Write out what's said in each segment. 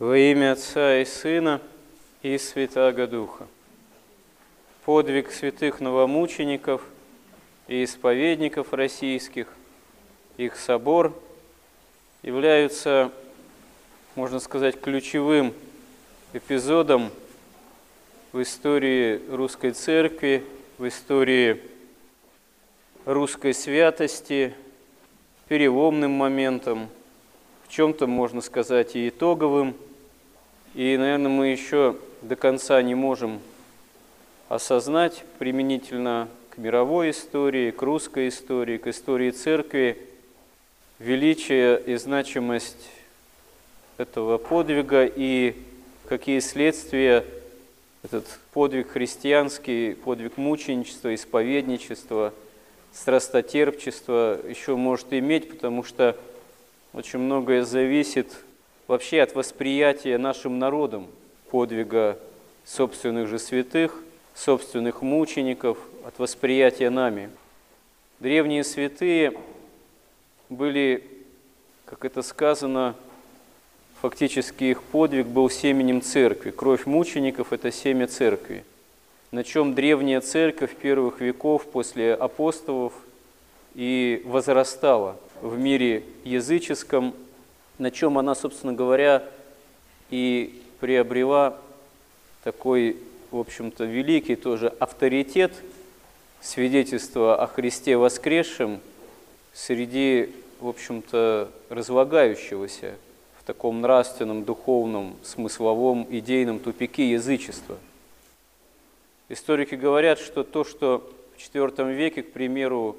Во имя Отца и Сына и Святаго Духа. Подвиг святых новомучеников и исповедников российских, их собор являются, можно сказать, ключевым эпизодом в истории русской церкви, в истории русской святости, переломным моментом, чем-то, можно сказать, и итоговым. И, наверное, мы еще до конца не можем осознать применительно к мировой истории, к русской истории, к истории церкви величие и значимость этого подвига и какие следствия этот подвиг христианский, подвиг мученичества, исповедничества, страстотерпчества еще может иметь, потому что очень многое зависит вообще от восприятия нашим народом подвига собственных же святых, собственных мучеников, от восприятия нами. Древние святые были, как это сказано, фактически их подвиг был семенем церкви. Кровь мучеников – это семя церкви. На чем древняя церковь первых веков после апостолов и возрастала – в мире языческом, на чем она, собственно говоря, и приобрела такой, в общем-то, великий тоже авторитет свидетельства о Христе воскресшем среди, в общем-то, разлагающегося в таком нравственном, духовном, смысловом, идейном тупике язычества. Историки говорят, что то, что в IV веке, к примеру,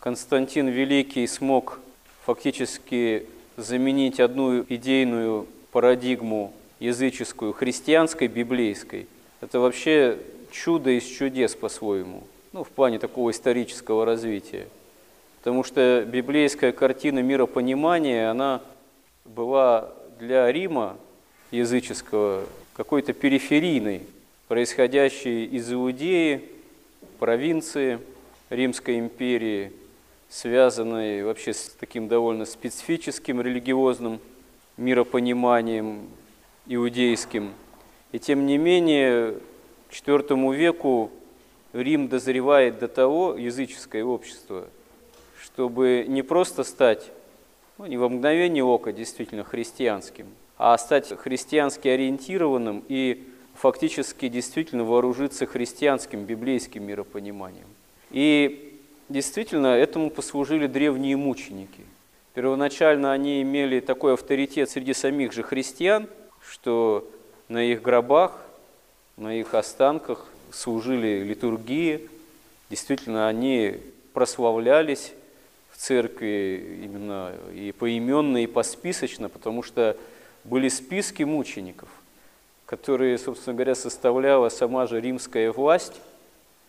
Константин Великий смог фактически заменить одну идейную парадигму языческую христианской, библейской. Это вообще чудо из чудес по-своему, ну, в плане такого исторического развития. Потому что библейская картина миропонимания, она была для Рима языческого какой-то периферийной, происходящей из Иудеи, провинции Римской империи – связанной вообще с таким довольно специфическим религиозным миропониманием иудейским. И тем не менее, к IV веку Рим дозревает до того, языческое общество, чтобы не просто стать, ну, не во мгновение ока действительно христианским, а стать христиански ориентированным и фактически действительно вооружиться христианским, библейским миропониманием. И Действительно, этому послужили древние мученики. Первоначально они имели такой авторитет среди самих же христиан, что на их гробах, на их останках служили литургии. Действительно, они прославлялись в церкви именно и поименно, и посписочно, потому что были списки мучеников, которые, собственно говоря, составляла сама же римская власть,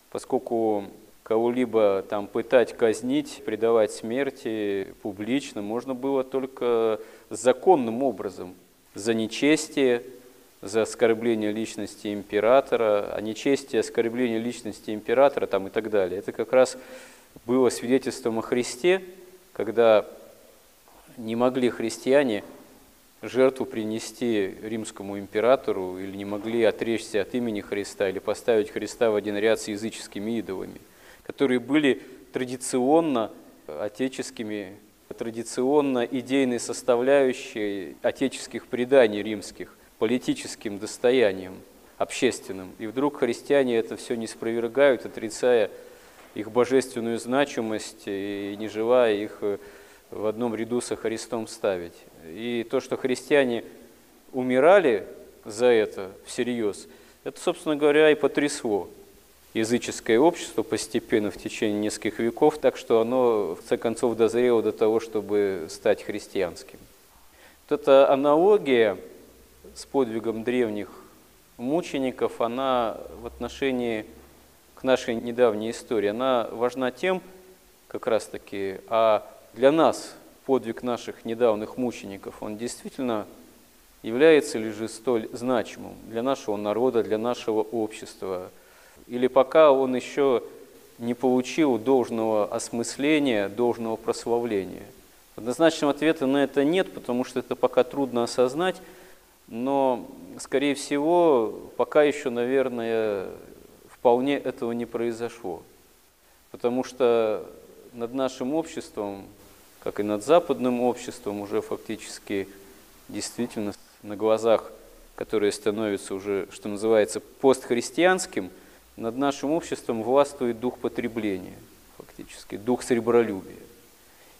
поскольку кого-либо там пытать, казнить, предавать смерти публично можно было только законным образом, за нечестие, за оскорбление личности императора, а нечестие, оскорбление личности императора там и так далее. Это как раз было свидетельством о Христе, когда не могли христиане жертву принести римскому императору или не могли отречься от имени Христа или поставить Христа в один ряд с языческими идолами которые были традиционно отеческими, традиционно идейной составляющей отеческих преданий римских, политическим достоянием, общественным. И вдруг христиане это все не спровергают, отрицая их божественную значимость и не желая их в одном ряду со Христом ставить. И то, что христиане умирали за это всерьез, это, собственно говоря, и потрясло языческое общество постепенно в течение нескольких веков, так что оно в конце концов дозрело до того, чтобы стать христианским. Вот эта аналогия с подвигом древних мучеников, она в отношении к нашей недавней истории, она важна тем, как раз таки, а для нас подвиг наших недавних мучеников, он действительно является ли же столь значимым для нашего народа, для нашего общества, или пока он еще не получил должного осмысления, должного прославления? Однозначного ответа на это нет, потому что это пока трудно осознать, но, скорее всего, пока еще, наверное, вполне этого не произошло. Потому что над нашим обществом, как и над западным обществом, уже фактически действительно на глазах, которые становятся уже, что называется, постхристианским, над нашим обществом властвует дух потребления, фактически, дух сребролюбия.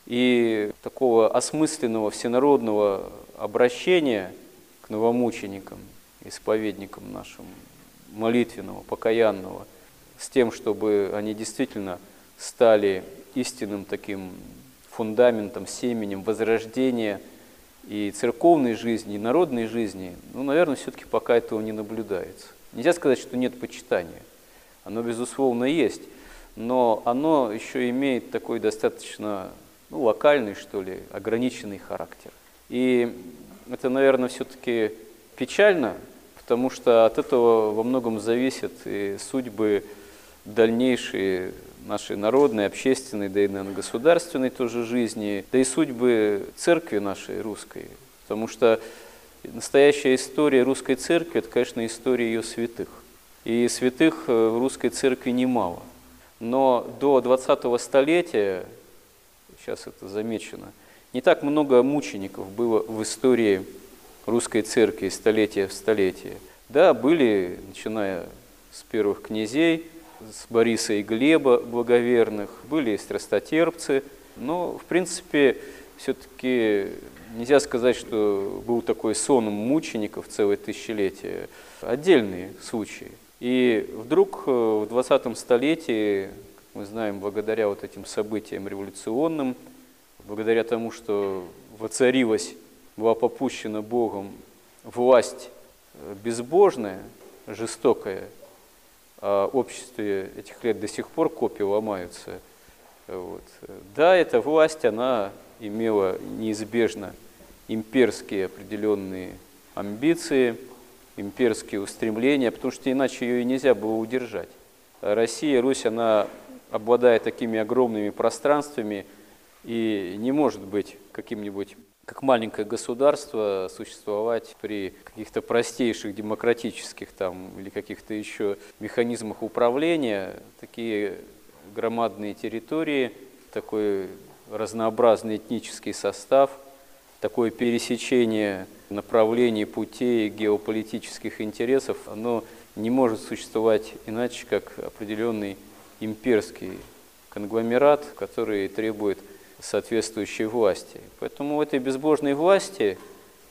И такого осмысленного всенародного обращения к новомученикам, исповедникам нашим, молитвенного, покаянного, с тем, чтобы они действительно стали истинным таким фундаментом, семенем возрождения и церковной жизни, и народной жизни, ну, наверное, все-таки пока этого не наблюдается. Нельзя сказать, что нет почитания. Оно, безусловно, есть, но оно еще имеет такой достаточно ну, локальный, что ли, ограниченный характер. И это, наверное, все-таки печально, потому что от этого во многом зависят и судьбы дальнейшие нашей народной, общественной, да и, наверное, государственной тоже жизни, да и судьбы церкви нашей русской. Потому что настоящая история русской церкви – это, конечно, история ее святых. И святых э, в русской церкви немало. Но до 20-го столетия сейчас это замечено, не так много мучеников было в истории русской церкви столетия в столетие. Да, были, начиная с первых князей, с Бориса и Глеба благоверных, были и страстотерпцы, но, в принципе, все-таки нельзя сказать, что был такой сон мучеников целое тысячелетие. Отдельные случаи. И вдруг э, в 20 столетии мы знаем, благодаря вот этим событиям революционным, благодаря тому, что воцарилась, была попущена Богом власть э, безбожная, жестокая, а обществе этих лет до сих пор копии ломаются. Вот. Да, эта власть, она имела неизбежно имперские определенные амбиции, имперские устремления, потому что иначе ее и нельзя было удержать. Россия, Русь, она обладая такими огромными пространствами и не может быть каким-нибудь как маленькое государство существовать при каких-то простейших демократических там или каких-то еще механизмах управления, такие громадные территории, такой разнообразный этнический состав, такое пересечение направлений, путей геополитических интересов, оно не может существовать иначе, как определенный имперский конгломерат, который требует соответствующей власти. Поэтому у этой безбожной власти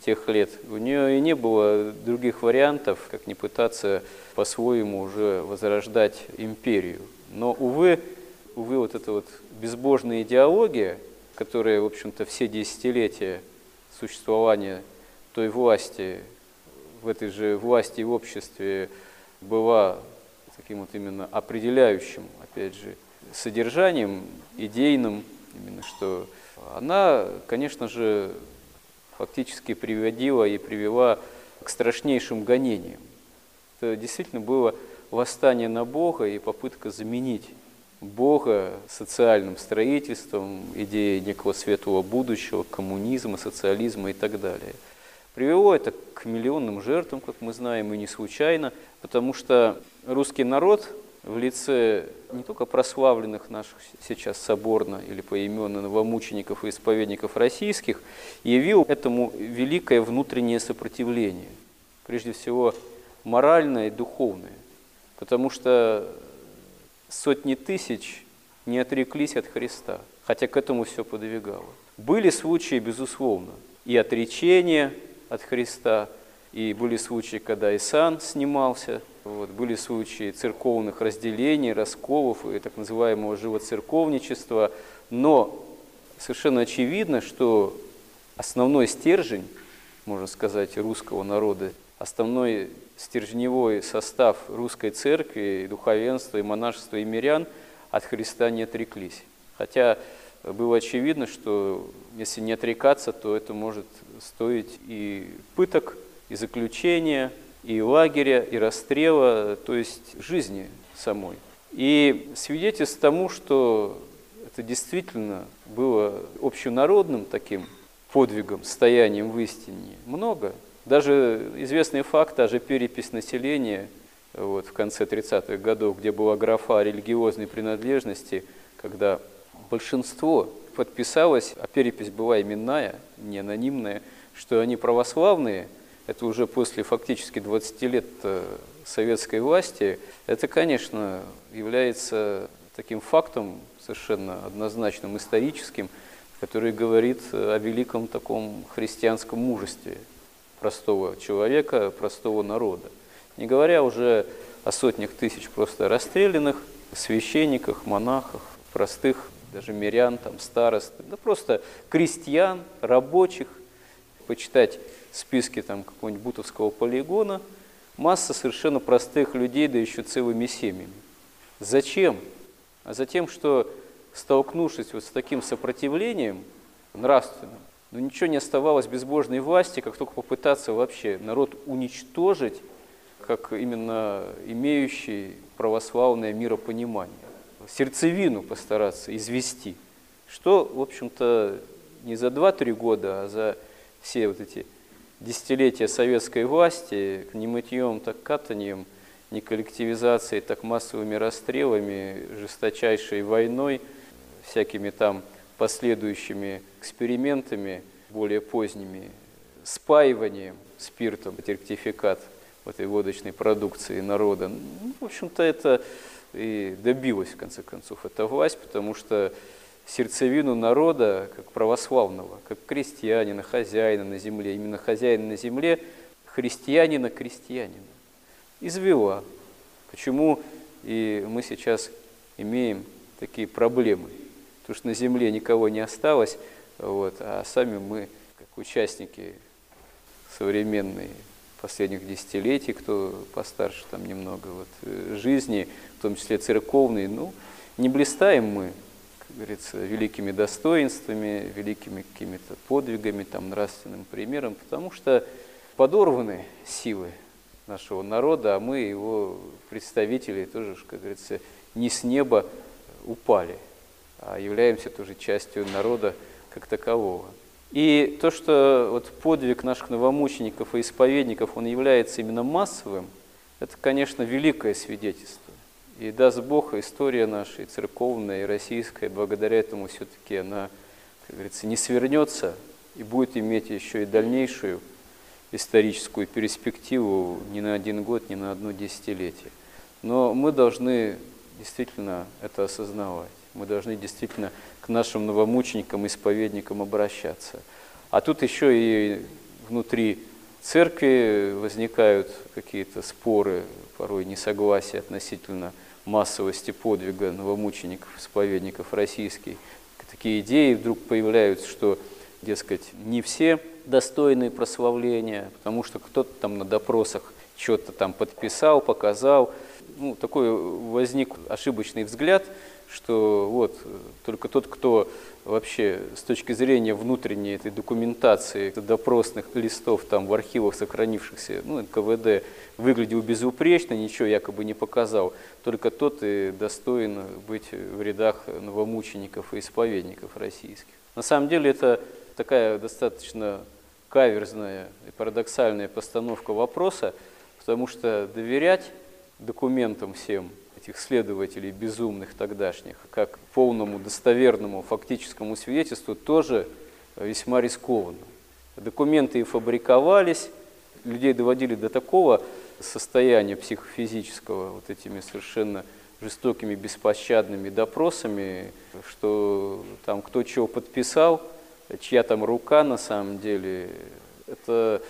тех лет у нее и не было других вариантов, как не пытаться по-своему уже возрождать империю. Но, увы, увы, вот эта вот безбожная идеология, которая, в общем-то, все десятилетия существования той власти, в этой же власти и обществе была таким вот именно определяющим, опять же, содержанием, идейным, именно что она, конечно же, фактически приводила и привела к страшнейшим гонениям. Это действительно было восстание на Бога и попытка заменить Бога социальным строительством, идеей некого светлого будущего, коммунизма, социализма и так далее. Привело это к миллионным жертвам, как мы знаем, и не случайно, потому что русский народ в лице не только прославленных наших сейчас соборно или поименно новомучеников и исповедников российских, явил этому великое внутреннее сопротивление, прежде всего моральное и духовное, потому что сотни тысяч не отреклись от Христа, хотя к этому все подвигало. Были случаи, безусловно, и отречения, от Христа. И были случаи, когда и сан снимался, вот, были случаи церковных разделений, расколов и так называемого живоцерковничества. Но совершенно очевидно, что основной стержень, можно сказать, русского народа, основной стержневой состав русской церкви, и духовенства, и монашества, и мирян от Христа не отреклись. Хотя было очевидно, что если не отрекаться, то это может стоить и пыток, и заключения, и лагеря, и расстрела, то есть жизни самой. И свидетельств тому, что это действительно было общенародным таким подвигом, стоянием в истине, много. Даже известные факты, даже перепись населения вот, в конце 30-х годов, где была графа религиозной принадлежности, когда большинство подписалось, а перепись была именная, не анонимная, что они православные, это уже после фактически 20 лет э, советской власти, это, конечно, является таким фактом совершенно однозначным, историческим, который говорит о великом таком христианском мужестве простого человека, простого народа. Не говоря уже о сотнях тысяч просто расстрелянных, священниках, монахах, простых даже мирян, там, старост, да просто крестьян, рабочих, почитать списки там какого-нибудь бутовского полигона, масса совершенно простых людей, да еще целыми семьями. Зачем? А за тем, что столкнувшись вот с таким сопротивлением нравственным, но ничего не оставалось безбожной власти, как только попытаться вообще народ уничтожить, как именно имеющий православное миропонимание. Сердцевину постараться извести. Что, в общем-то, не за 2-3 года, а за все вот эти десятилетия советской власти, не мытьем, так катанием, не коллективизацией, так массовыми расстрелами, жесточайшей войной, всякими там последующими экспериментами, более поздними, спаиванием спиртом, ректификат этой водочной продукции народа. Ну, в общем-то, это и добилась, в конце концов, эта власть, потому что сердцевину народа, как православного, как крестьянина, хозяина на земле, именно хозяина на земле, христианина, крестьянина, извела. Почему и мы сейчас имеем такие проблемы? Потому что на земле никого не осталось, вот, а сами мы, как участники современной последних десятилетий, кто постарше там немного вот, жизни, в том числе церковной, ну, не блистаем мы, как говорится, великими достоинствами, великими какими-то подвигами, там, нравственным примером, потому что подорваны силы нашего народа, а мы, его представители, тоже, как говорится, не с неба упали, являемся тоже частью народа как такового. И то, что вот подвиг наших новомучеников и исповедников, он является именно массовым, это, конечно, великое свидетельство. И даст Бог, история наша, и церковная, и российская, благодаря этому все-таки она, как говорится, не свернется и будет иметь еще и дальнейшую историческую перспективу не на один год, не на одно десятилетие. Но мы должны действительно это осознавать. Мы должны действительно к нашим новомученикам, исповедникам обращаться. А тут еще и внутри церкви возникают какие-то споры, порой несогласия относительно массовости подвига новомучеников, исповедников российских. Такие идеи вдруг появляются, что, дескать, не все достойны прославления, потому что кто-то там на допросах что-то там подписал, показал. Ну, такой возник ошибочный взгляд – что вот только тот, кто вообще с точки зрения внутренней этой документации, допросных листов там в архивах сохранившихся, ну, КВД, выглядел безупречно, ничего якобы не показал, только тот и достоин быть в рядах новомучеников и исповедников российских. На самом деле это такая достаточно каверзная и парадоксальная постановка вопроса, потому что доверять документам всем этих следователей безумных тогдашних, как полному достоверному фактическому свидетельству, тоже весьма рискованно. Документы и фабриковались, людей доводили до такого состояния психофизического вот этими совершенно жестокими, беспощадными допросами, что там кто чего подписал, чья там рука на самом деле, это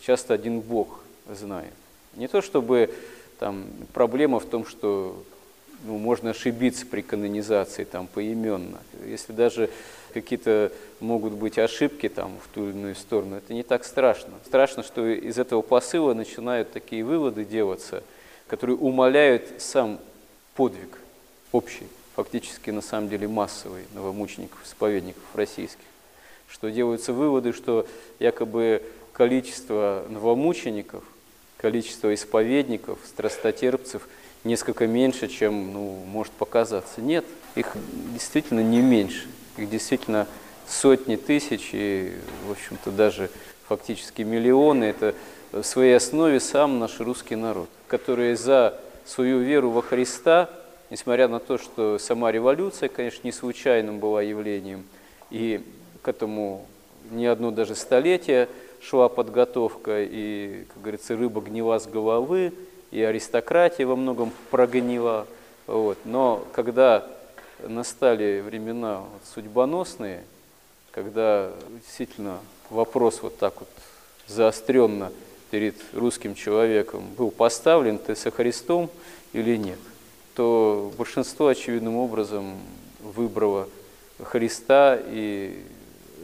часто один Бог знает. Не то чтобы там проблема в том, что ну, можно ошибиться при канонизации там, поименно. Если даже какие-то могут быть ошибки там, в ту или иную сторону, это не так страшно. Страшно, что из этого посыла начинают такие выводы делаться, которые умаляют сам подвиг общий, фактически на самом деле массовый новомучеников, исповедников российских. Что делаются выводы, что якобы количество новомучеников – количество исповедников, страстотерпцев несколько меньше, чем ну, может показаться. Нет, их действительно не меньше. Их действительно сотни тысяч, и, в общем-то, даже фактически миллионы, это в своей основе сам наш русский народ, который за свою веру во Христа, несмотря на то, что сама революция, конечно, не случайным была явлением, и к этому не одно даже столетие шла подготовка, и, как говорится, рыба гнила с головы, и аристократия во многом прогнила. Вот. Но когда настали времена судьбоносные, когда действительно вопрос вот так вот заостренно перед русским человеком был поставлен, ты со Христом или нет, то большинство очевидным образом выбрало Христа, и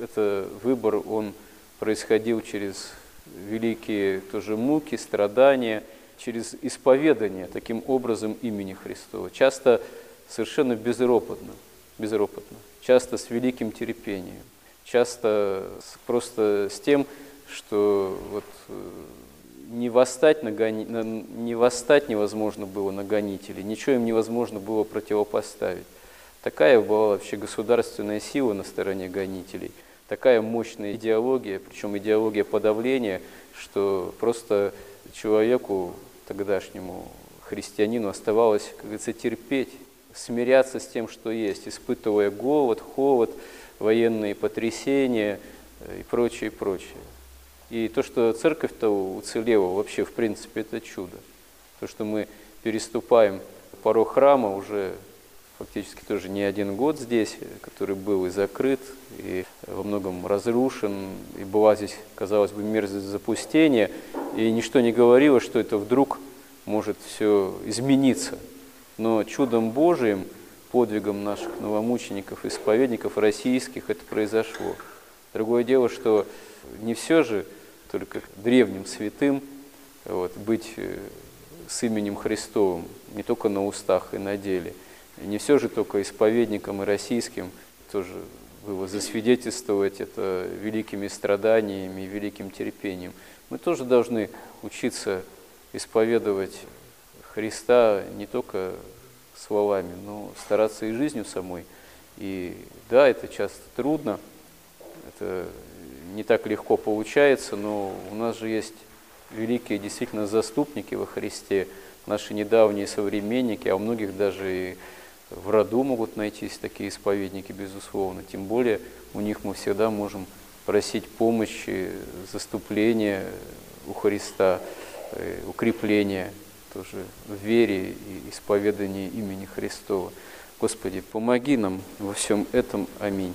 это выбор, он происходил через великие тоже муки, страдания, через исповедание таким образом имени Христова. Часто совершенно безропотно, безропотно, часто с великим терпением, часто просто с тем, что вот э, не восстать, на гони... не восстать невозможно было на гонителей, ничего им невозможно было противопоставить. Такая была вообще государственная сила на стороне гонителей, такая мощная идеология, причем идеология подавления, что просто человеку, тогдашнему христианину, оставалось, как говорится, терпеть, смиряться с тем, что есть, испытывая голод, холод, военные потрясения э, и прочее, прочее. И то, что церковь-то уцелела, вообще, в принципе, это чудо. То, что мы переступаем порог храма уже фактически тоже не один год здесь, который был и закрыт, и во многом разрушен, и была здесь, казалось бы, мерзость запустения, и ничто не говорило, что это вдруг может все измениться. Но чудом Божиим, подвигом наших новомучеников, исповедников российских это произошло. Другое дело, что не все же только древним святым вот, быть э, с именем Христовым, не только на устах и на деле. Не все же только исповедникам и российским тоже было засвидетельствовать это великими страданиями великим терпением. Мы тоже должны учиться исповедовать Христа не только словами, но стараться и жизнью самой. И да, это часто трудно, это не так легко получается, но у нас же есть великие действительно заступники во Христе, наши недавние современники, а у многих даже и в роду могут найтись такие исповедники, безусловно. Тем более у них мы всегда можем просить помощи, заступления у Христа, э, укрепления тоже в вере и исповедании имени Христова. Господи, помоги нам во всем этом. Аминь.